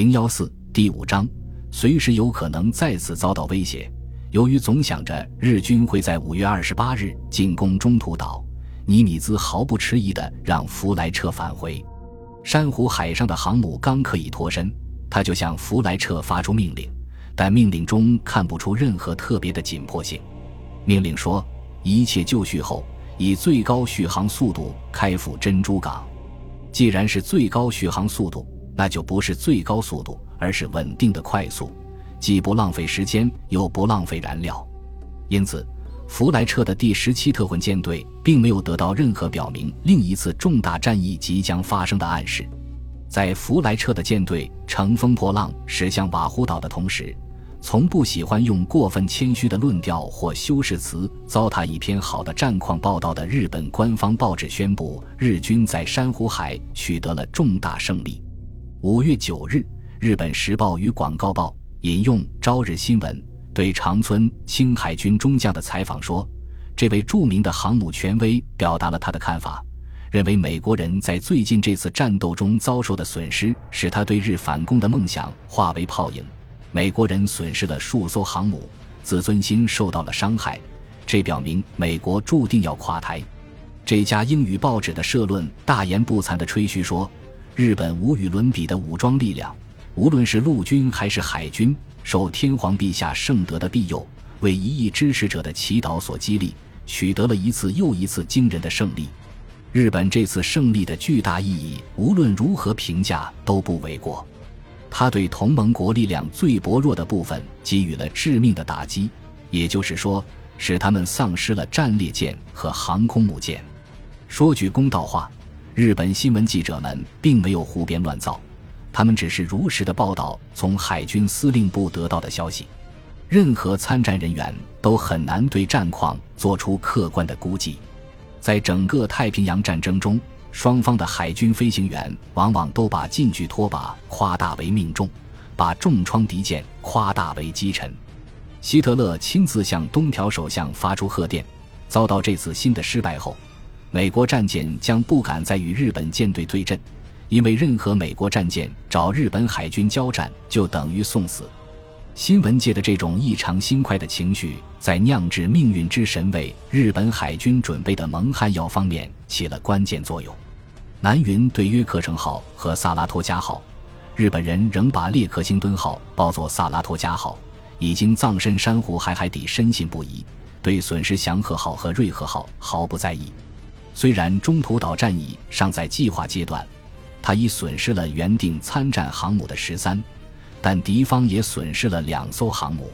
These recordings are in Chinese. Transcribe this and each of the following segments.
零幺四第五章，随时有可能再次遭到威胁。由于总想着日军会在五月二十八日进攻中途岛，尼米兹毫不迟疑地让弗莱彻返回。珊瑚海上的航母刚可以脱身，他就向弗莱彻发出命令，但命令中看不出任何特别的紧迫性。命令说：一切就绪后，以最高续航速度开赴珍珠港。既然是最高续航速度。那就不是最高速度，而是稳定的快速，既不浪费时间，又不浪费燃料。因此，弗莱彻的第十七特混舰队并没有得到任何表明另一次重大战役即将发生的暗示。在弗莱彻的舰队乘风破浪驶向瓦胡岛的同时，从不喜欢用过分谦虚的论调或修饰词糟蹋一篇好的战况报道的日本官方报纸宣布，日军在珊瑚海取得了重大胜利。五月九日，日本时报与广告报引用《朝日新闻》对长村青海军中将的采访说：“这位著名的航母权威表达了他的看法，认为美国人在最近这次战斗中遭受的损失，使他对日反攻的梦想化为泡影。美国人损失了数艘航母，自尊心受到了伤害，这表明美国注定要垮台。”这家英语报纸的社论大言不惭地吹嘘说。日本无与伦比的武装力量，无论是陆军还是海军，受天皇陛下圣德的庇佑，为一亿支持者的祈祷所激励，取得了一次又一次惊人的胜利。日本这次胜利的巨大意义，无论如何评价都不为过。他对同盟国力量最薄弱的部分给予了致命的打击，也就是说，使他们丧失了战列舰和航空母舰。说句公道话。日本新闻记者们并没有胡编乱造，他们只是如实的报道从海军司令部得到的消息。任何参战人员都很难对战况做出客观的估计。在整个太平洋战争中，双方的海军飞行员往往都把近距拖把夸大为命中，把重创敌舰夸大为击沉。希特勒亲自向东条首相发出贺电，遭到这次新的失败后。美国战舰将不敢再与日本舰队对阵，因为任何美国战舰找日本海军交战就等于送死。新闻界的这种异常心快的情绪，在酿制命运之神为日本海军准备的蒙汗药方面起了关键作用。南云对约克城号和萨拉托加号，日本人仍把列克星敦号报作萨拉托加号，已经葬身珊瑚海海底，深信不疑，对损失祥和号和瑞和号毫不在意。虽然中途岛战役尚在计划阶段，他已损失了原定参战航母的十三，但敌方也损失了两艘航母。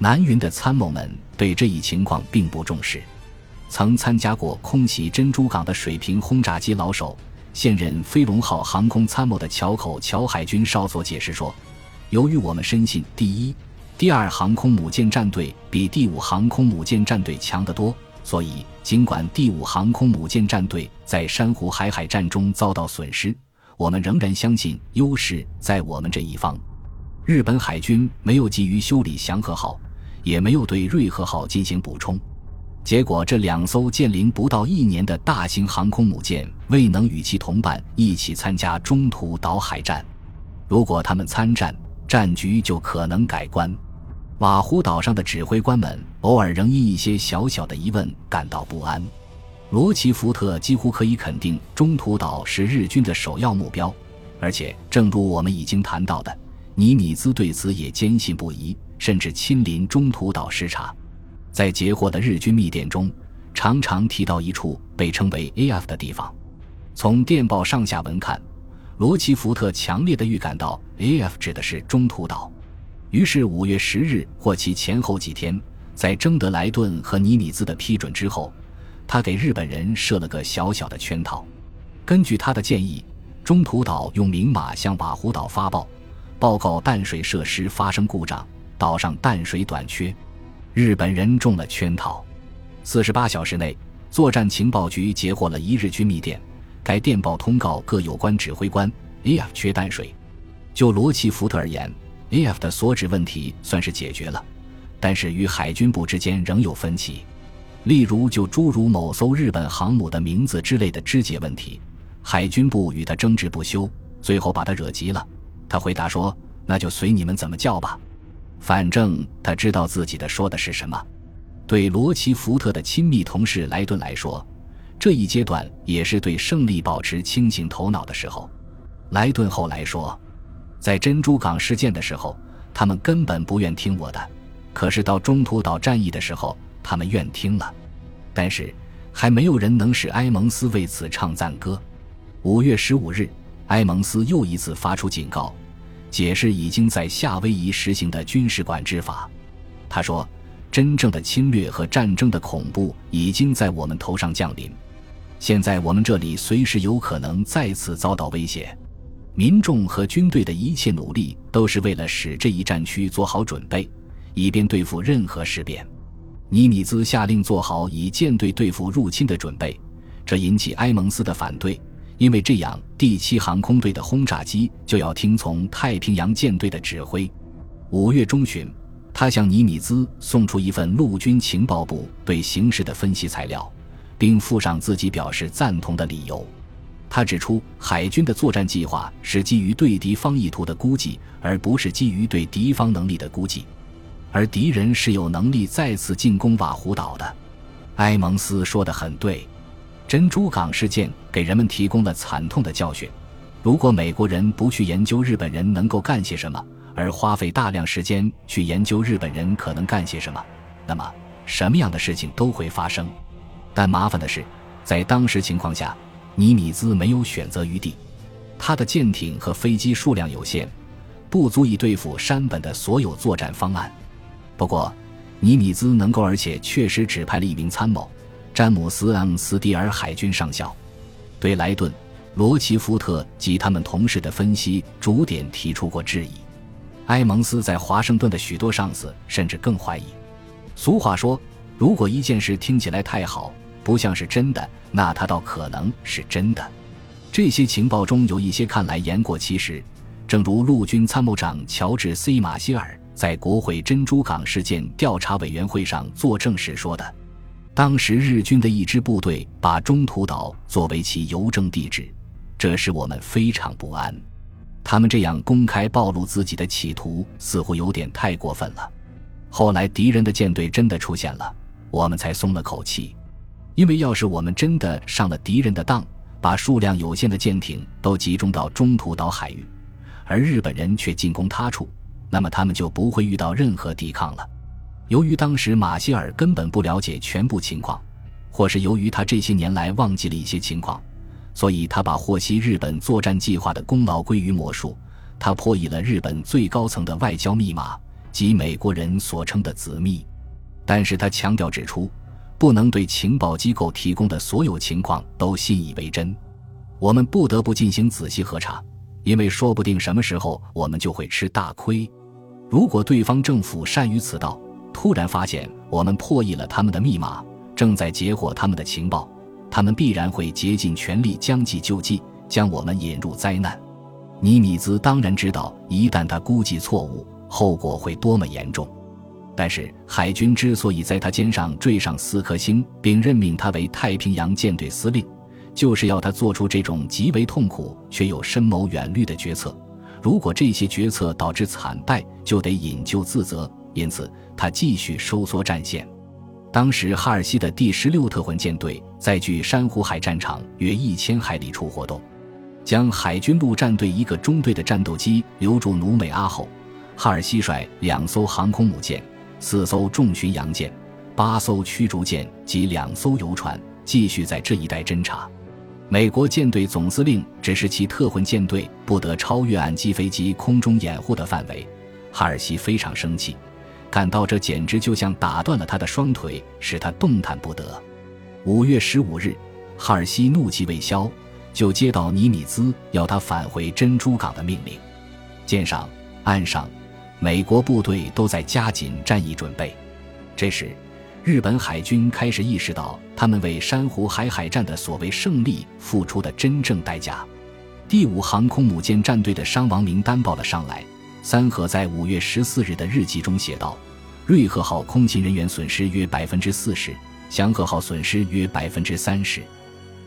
南云的参谋们对这一情况并不重视。曾参加过空袭珍珠港的水平轰炸机老手、现任飞龙号航空参谋的桥口桥海军少佐解释说：“由于我们深信第一、第二航空母舰战队比第五航空母舰战队强得多。”所以，尽管第五航空母舰战队在珊瑚海海战中遭到损失，我们仍然相信优势在我们这一方。日本海军没有急于修理祥和号，也没有对瑞和号进行补充，结果这两艘建龄不到一年的大型航空母舰未能与其同伴一起参加中途岛海战。如果他们参战，战局就可能改观。瓦胡岛上的指挥官们偶尔仍因一些小小的疑问感到不安。罗奇福特几乎可以肯定，中途岛是日军的首要目标，而且正如我们已经谈到的，尼米兹对此也坚信不疑，甚至亲临中途岛视察。在截获的日军密电中，常常提到一处被称为 AF 的地方。从电报上下文看，罗奇福特强烈的预感到 AF 指的是中途岛。于是，五月十日或其前后几天，在征得莱顿和尼米兹的批准之后，他给日本人设了个小小的圈套。根据他的建议，中途岛用明码向瓦胡岛发报，报告淡水设施发生故障，岛上淡水短缺。日本人中了圈套。四十八小时内，作战情报局截获了一日军密电，该电报通告各有关指挥官：“A.F. 缺淡水。”就罗奇福特而言。A.F. 的所指问题算是解决了，但是与海军部之间仍有分歧。例如，就诸如某艘日本航母的名字之类的肢解问题，海军部与他争执不休，最后把他惹急了。他回答说：“那就随你们怎么叫吧，反正他知道自己的说的是什么。”对罗奇福特的亲密同事莱顿来说，这一阶段也是对胜利保持清醒头脑的时候。莱顿后来说，在珍珠港事件的时候，他们根本不愿听我的；可是到中途岛战役的时候，他们愿听了。但是还没有人能使埃蒙斯为此唱赞歌。五月十五日，埃蒙斯又一次发出警告，解释已经在夏威夷实行的军事管制法。他说。真正的侵略和战争的恐怖已经在我们头上降临，现在我们这里随时有可能再次遭到威胁。民众和军队的一切努力都是为了使这一战区做好准备，以便对付任何事变。尼米兹下令做好以舰队对付入侵的准备，这引起埃蒙斯的反对，因为这样第七航空队的轰炸机就要听从太平洋舰队的指挥。五月中旬。他向尼米兹送出一份陆军情报部对形势的分析材料，并附上自己表示赞同的理由。他指出，海军的作战计划是基于对敌方意图的估计，而不是基于对敌方能力的估计。而敌人是有能力再次进攻瓦胡岛的。埃蒙斯说得很对，珍珠港事件给人们提供了惨痛的教训。如果美国人不去研究日本人能够干些什么，而花费大量时间去研究日本人可能干些什么，那么什么样的事情都会发生。但麻烦的是，在当时情况下，尼米兹没有选择余地。他的舰艇和飞机数量有限，不足以对付山本的所有作战方案。不过，尼米兹能够而且确实指派了一名参谋——詹姆斯· ·M· 斯蒂尔海军上校，对莱顿、罗奇福特及他们同事的分析逐点提出过质疑。埃蒙斯在华盛顿的许多上司甚至更怀疑。俗话说，如果一件事听起来太好，不像是真的，那他倒可能是真的。这些情报中有一些看来言过其实，正如陆军参谋长乔治 ·C· 马歇尔在国会珍珠港事件调查委员会上作证时说的：“当时日军的一支部队把中途岛作为其邮政地址，这使我们非常不安。”他们这样公开暴露自己的企图，似乎有点太过分了。后来敌人的舰队真的出现了，我们才松了口气。因为要是我们真的上了敌人的当，把数量有限的舰艇都集中到中途岛海域，而日本人却进攻他处，那么他们就不会遇到任何抵抗了。由于当时马歇尔根本不了解全部情况，或是由于他这些年来忘记了一些情况。所以他把获悉日本作战计划的功劳归于魔术，他破译了日本最高层的外交密码及美国人所称的子密。但是他强调指出，不能对情报机构提供的所有情况都信以为真。我们不得不进行仔细核查，因为说不定什么时候我们就会吃大亏。如果对方政府善于此道，突然发现我们破译了他们的密码，正在截获他们的情报。他们必然会竭尽全力将计就计，将我们引入灾难。尼米兹当然知道，一旦他估计错误，后果会多么严重。但是海军之所以在他肩上缀上四颗星，并任命他为太平洋舰队司令，就是要他做出这种极为痛苦却又深谋远虑的决策。如果这些决策导致惨败，就得引咎自责。因此，他继续收缩战线。当时，哈尔西的第十六特混舰队在距珊瑚海战场约一千海里处活动，将海军陆战队一个中队的战斗机留驻努美阿后。哈尔西率两艘航空母舰、四艘重巡洋舰、八艘驱逐舰及两艘游船继续在这一带侦察。美国舰队总司令指示其特混舰队不得超越岸基飞机空中掩护的范围。哈尔西非常生气。感到这简直就像打断了他的双腿，使他动弹不得。五月十五日，哈尔西怒气未消，就接到尼米兹要他返回珍珠港的命令。舰上、岸上，美国部队都在加紧战役准备。这时，日本海军开始意识到他们为珊瑚海海战的所谓胜利付出的真正代价。第五航空母舰战队的伤亡名单报了上来。三河在五月十四日的日记中写道：“瑞鹤号空勤人员损失约百分之四十，祥和号损失约百分之三十。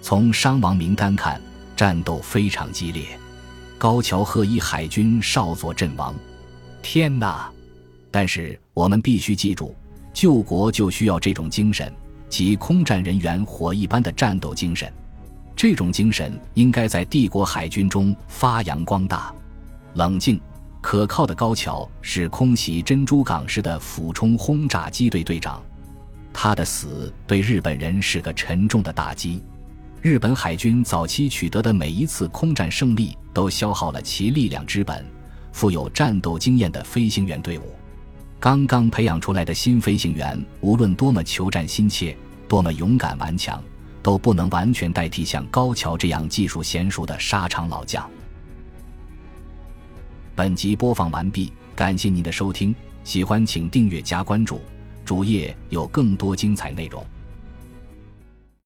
从伤亡名单看，战斗非常激烈。高桥鹤一海军少佐阵亡。天哪！但是我们必须记住，救国就需要这种精神，即空战人员火一般的战斗精神。这种精神应该在帝国海军中发扬光大。冷静、可靠的高桥是空袭珍珠港时的俯冲轰炸机队队长，他的死对日本人是个沉重的打击。日本海军早期取得的每一次空战胜利，都消耗了其力量之本——富有战斗经验的飞行员队伍。刚刚培养出来的新飞行员，无论多么求战心切，多么勇敢顽强。都不能完全代替像高桥这样技术娴熟的沙场老将。本集播放完毕，感谢您的收听，喜欢请订阅加关注，主页有更多精彩内容。